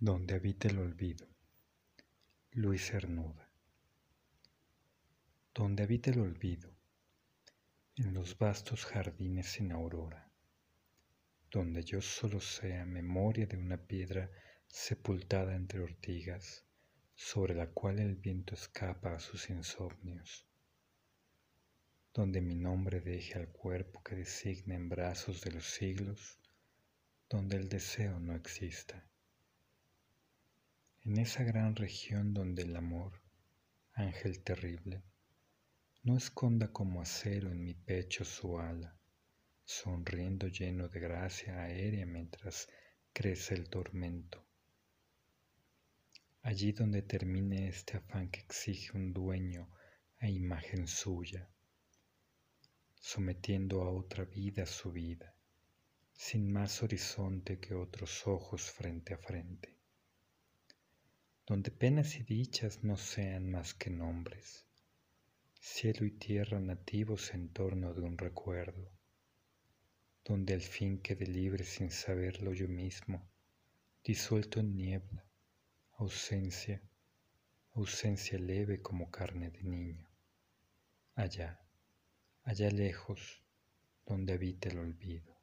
Donde habita el olvido. Luis Cernuda. Donde habita el olvido, en los vastos jardines sin aurora, donde yo solo sea memoria de una piedra sepultada entre ortigas, sobre la cual el viento escapa a sus insomnios, donde mi nombre deje al cuerpo que designa en brazos de los siglos, donde el deseo no exista en esa gran región donde el amor, ángel terrible, no esconda como acero en mi pecho su ala, sonriendo lleno de gracia aérea mientras crece el tormento. Allí donde termine este afán que exige un dueño a imagen suya, sometiendo a otra vida su vida, sin más horizonte que otros ojos frente a frente donde penas y dichas no sean más que nombres, cielo y tierra nativos en torno de un recuerdo, donde al fin quede libre sin saberlo yo mismo, disuelto en niebla, ausencia, ausencia leve como carne de niño, allá, allá lejos, donde habita el olvido.